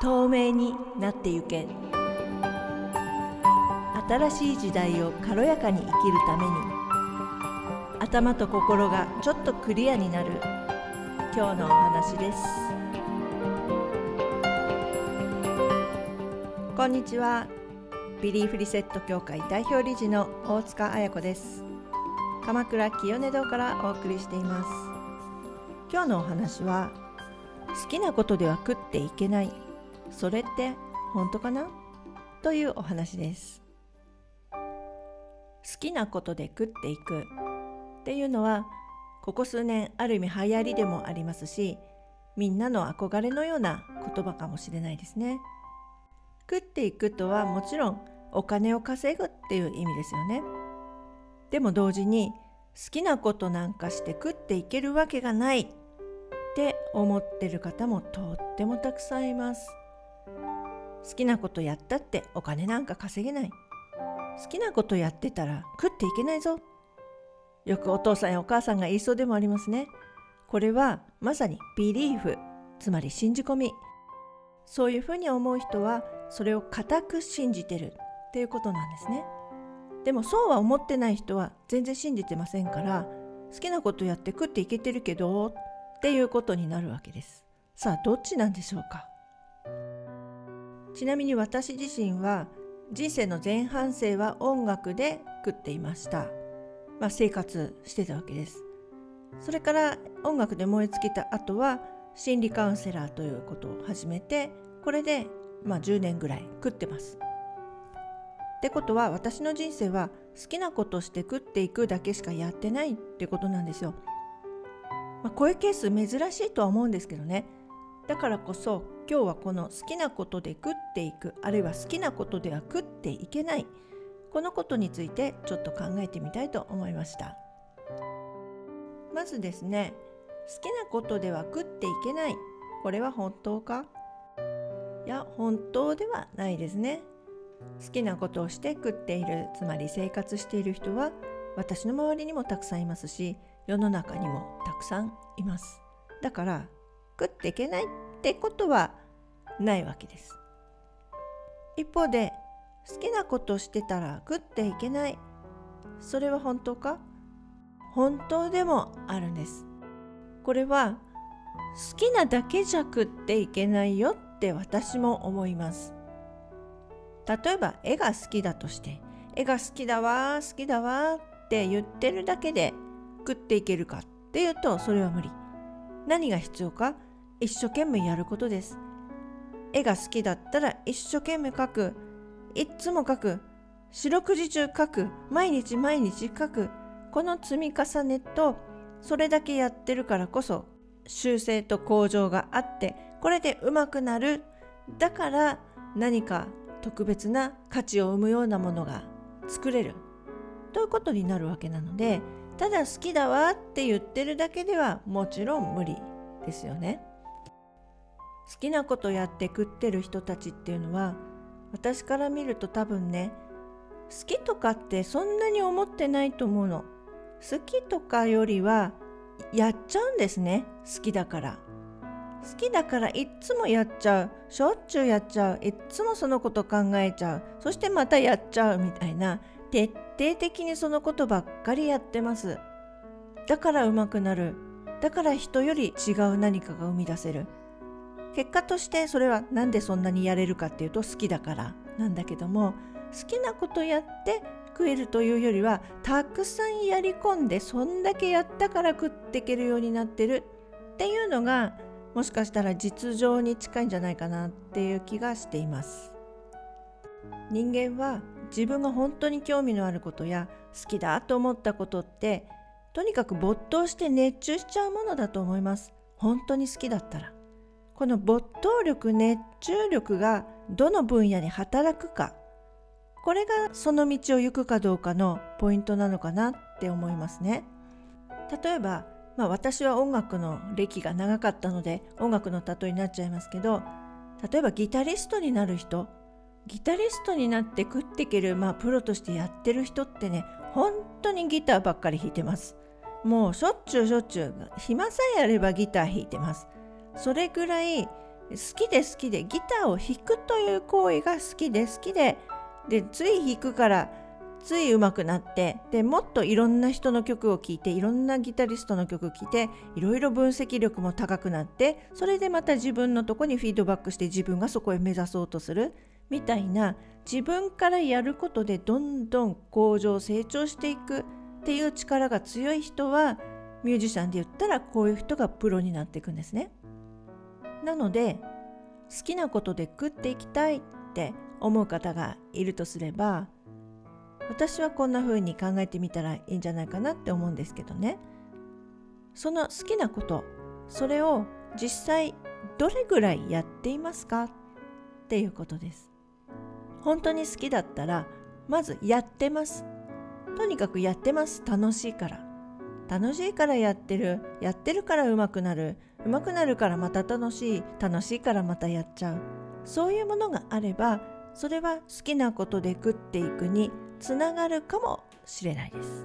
透明になってゆけ。新しい時代を軽やかに生きるために。頭と心がちょっとクリアになる。今日のお話です。こんにちは。ビリーフリセット協会代表理事の大塚彩子です。鎌倉清音堂からお送りしています。今日のお話は好きなことでは食っていけない。それって本当かな？というお話です。好きなことで食っていくっていうのはここ数年ある意味流行りでもありますしみんなの憧れのような言葉かもしれないですね。食っていくとはもちろんお金を稼ぐっていう意味ですよね。でも同時に好きなことなんかして食っていけるわけがないって思ってる方もとってもたくさんいます。好きなことやったってお金なんか稼げない。好きなことやってたら食っていけないぞ。よくお父さんやお母さんが言いそうでもありますね。これはまさにビリーフ。つまり信じ込み。そういうふうに思う人はそれを固く信じてるっていうことなんですね。でもそうは思ってない人は全然信じてませんから好きなことやって食っていけてるけどっていうことになるわけです。さあどっちなんでしょうか？ちなみに私自身は人生の前半生は音楽で食っていました、まあ、生活してたわけです。それから音楽で燃え尽きた後は心理カウンセラーということを始めてこれでまあ10年ぐらい食ってます。ってことは私の人生は好きなことして食っていくだけしかやってないってことなんですよ。まあ、こういうケース珍しいとは思うんですけどね。だからこそ今日はこの好きなことで食っていくあるいは好きなことでは食っていけないこのことについてちょっと考えてみたいと思いました。まずですね好きなことでは食っていけないこれは本当か？いや本当ではないですね。好きなことをして食っているつまり生活している人は私の周りにもたくさんいますし世の中にもたくさんいます。だから食っていけないってことはないわけです。一方で好きなことしてたら食っていけない。それは本当か？本当でもあるんです。これは好きなだけじゃ食っていけないよって私も思います。例えば絵が好きだとして絵が好きだわ好きだわって言ってるだけで食っていけるかっていうとそれは無理。何が必要か？一生懸命やることです。絵が好きだったら一生懸命描く。いっつも描く。四六時中描く。毎日毎日描く。この積み重ねとそれだけやってるからこそ修正と向上があってこれで上手くなる。だから何か特別な価値を生むようなものが作れる。ということになるわけなのでただ好きだわって言ってるだけではもちろん無理ですよね。好きなことやって食ってる人たちっていうのは私から見ると多分ね好きとかってそんなに思ってないと思うの。好きとかよりはやっちゃうんですね好きだから。好きだからいっつもやっちゃう。しょっちゅうやっちゃう。いっつもそのこと考えちゃう。そしてまたやっちゃうみたいな徹底的にそのことばっかりやってます。だから上手くなる。だから人より違う何かが生み出せる。結果としてそれは何でそんなにやれるかっていうと好きだからなんだけども好きなことやって食えるというよりはたくさんやり込んでそんだけやったから食っていけるようになってるっていうのがもしかしたら実情に近いんじゃないかなっていう気がしています。人間は自分が本当に興味のあることや好きだと思ったことってとにかく没頭して熱中しちゃうものだと思います。本当に好きだったら。この没頭力熱中力がどの分野に働くかこれがその道を行くかどうかのポイントなのかなって思いますね。例えばまあ、私は音楽の歴が長かったので音楽の例えになっちゃいますけど例えばギタリストになる人ギタリストになって食っていける、まあ、プロとしてやってる人ってね本当にギターばっかり弾いてます。もうしょっちゅうしょっちゅう暇さえあればギター弾いてます。それぐらい好きで好きでギターを弾くという行為が好きで好きででつい弾くからつい上手くなってでもっといろんな人の曲を聴いていろんなギタリストの曲聴いていろいろ分析力も高くなってそれでまた自分のとこにフィードバックして自分がそこへ目指そうとするみたいな自分からやることでどんどん向上成長していくっていう力が強い人はミュージシャンで言ったらこういう人がプロになっていくんですね。なので好きなことで食っていきたいって思う方がいるとすれば私はこんな風に考えてみたらいいんじゃないかなって思うんですけどね。その好きなことそれを実際どれぐらいやっていますかっていうことです。本当に好きだったらまずやってます。とにかくやってます。楽しいから。楽しいからやってる。やってるから上手くなる。上手くなるからまた楽しい。楽しいからまたやっちゃう。そういうものがあればそれは好きなことで食っていくにつながるかもしれないです。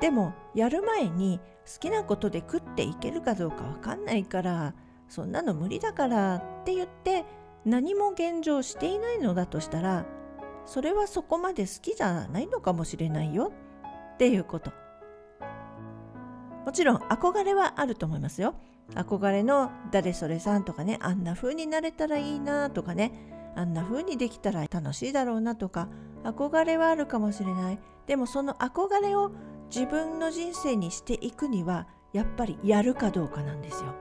でもやる前に好きなことで食っていけるかどうかわかんないからそんなの無理だからって言って何も現状していないのだとしたらそれはそこまで好きじゃないのかもしれないよっていうこと。もちろん憧れはあると思いますよ。憧れの誰それさんとかねあんな風になれたらいいなとかねあんな風にできたら楽しいだろうなとか憧れはあるかもしれない。でもその憧れを自分の人生にしていくにはやっぱりやるかどうかなんですよ。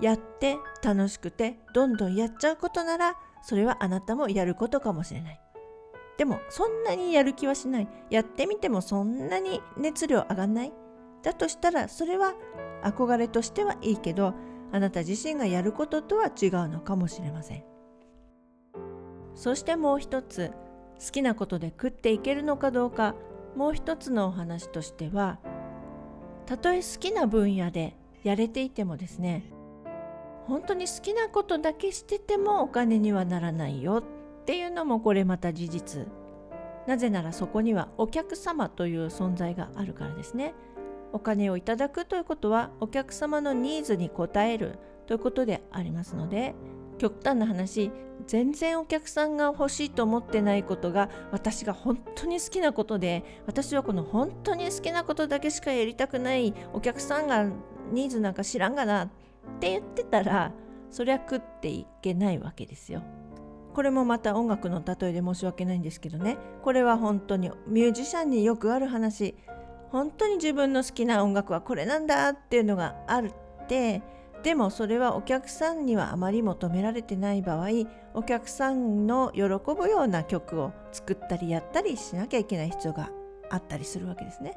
やって楽しくてどんどんやっちゃうことならそれはあなたもやることかもしれない。でもそんなにやる気はしない。やってみてもそんなに熱量上がんない。だとしたらそれは憧れとしてはいいけどあなた自身がやることとは違うのかもしれません。そしてもう一つ好きなことで食っていけるのかどうかもう一つのお話としてはたとえ好きな分野でやれていてもですね本当に好きなことだけしててもお金にはならないよっていうのもこれまた事実。なぜならそこにはお客様という存在があるからですね。お金をいただくということはお客様のニーズに応えるということでありますので極端な話全然お客さんが欲しいと思ってないことが私が本当に好きなことで私はこの本当に好きなことだけしかやりたくないお客さんがニーズなんか知らんがなって言ってたらそりゃ食っていけないわけですよ。これもまた音楽の例えで申し訳ないんですけどねこれは本当にミュージシャンによくある話本当に自分の好きな音楽はこれなんだっていうのがあるってでもそれはお客さんにはあまり求められてない場合お客さんの喜ぶような曲を作ったりやったりしなきゃいけない必要があったりするわけですね。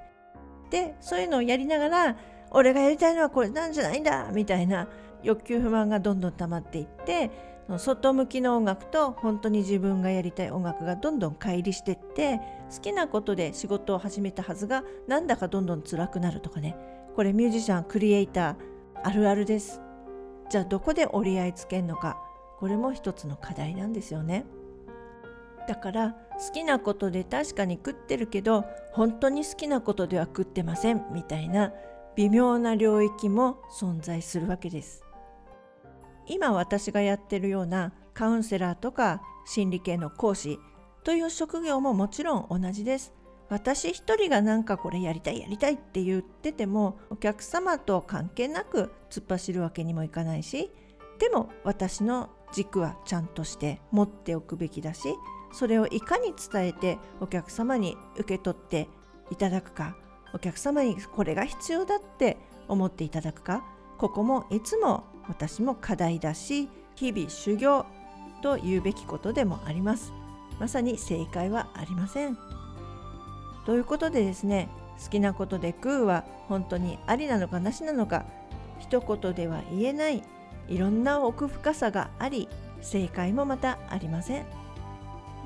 でそういうのをやりながら俺がやりたいのはこれなんじゃないんだみたいな欲求不満がどんどん溜まっていって外向きの音楽と本当に自分がやりたい音楽がどんどん乖離してって好きなことで仕事を始めたはずがなんだかどんどん辛くなるとかね。これミュージシャンクリエイターあるあるです。じゃあどこで折り合いつけんのか。これも一つの課題なんですよね。だから好きなことで確かに食ってるけど本当に好きなことでは食ってませんみたいな微妙な領域も存在するわけです。今私がやってるようなカウンセラーとか心理系の講師という職業ももちろん同じです。私一人がなんかこれやりたいやりたいって言っててもお客様と関係なく突っ走るわけにもいかないしでも私の軸はちゃんとして持っておくべきだしそれをいかに伝えてお客様に受け取っていただくかお客様にこれが必要だって思っていただくかここもいつも私も課題だし日々修行と言うべきことでもあります。まさに正解はありません。ということでですね好きなことで食うは本当にありなのかなしなのか一言では言えないいろんな奥深さがあり正解もまたありません。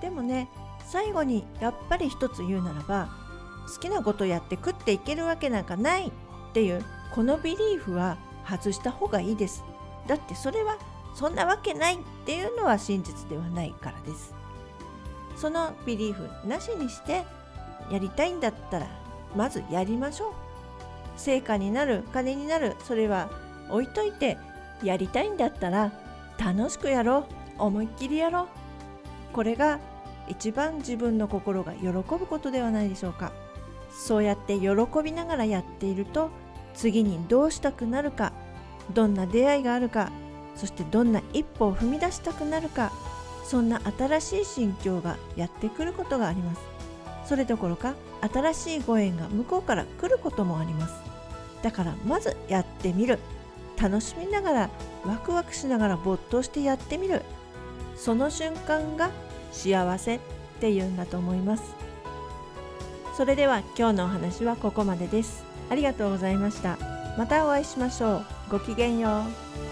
でもね最後にやっぱり一つ言うならば好きなことやって食っていけるわけなんかないっていうこのビリーフは外した方がいいです。だってそれはそんなわけないっていうのは真実ではないからです。そのビリーフなしにしてやりたいんだったらまずやりましょう。成果になる金になるそれは置いといてやりたいんだったら楽しくやろう。思いっきりやろう。これが一番自分の心が喜ぶことではないでしょうか。そうやって喜びながらやっていると次にどうしたくなるかどんな出会いがあるかそしてどんな一歩を踏み出したくなるかそんな新しい心境がやってくることがあります。それどころか新しいご縁が向こうから来ることもあります。だからまずやってみる。楽しみながらワクワクしながら没頭してやってみる。その瞬間が幸せっていうんだと思います。それでは今日のお話はここまでです。ありがとうございました。またお会いしましょう。ごきげんよう。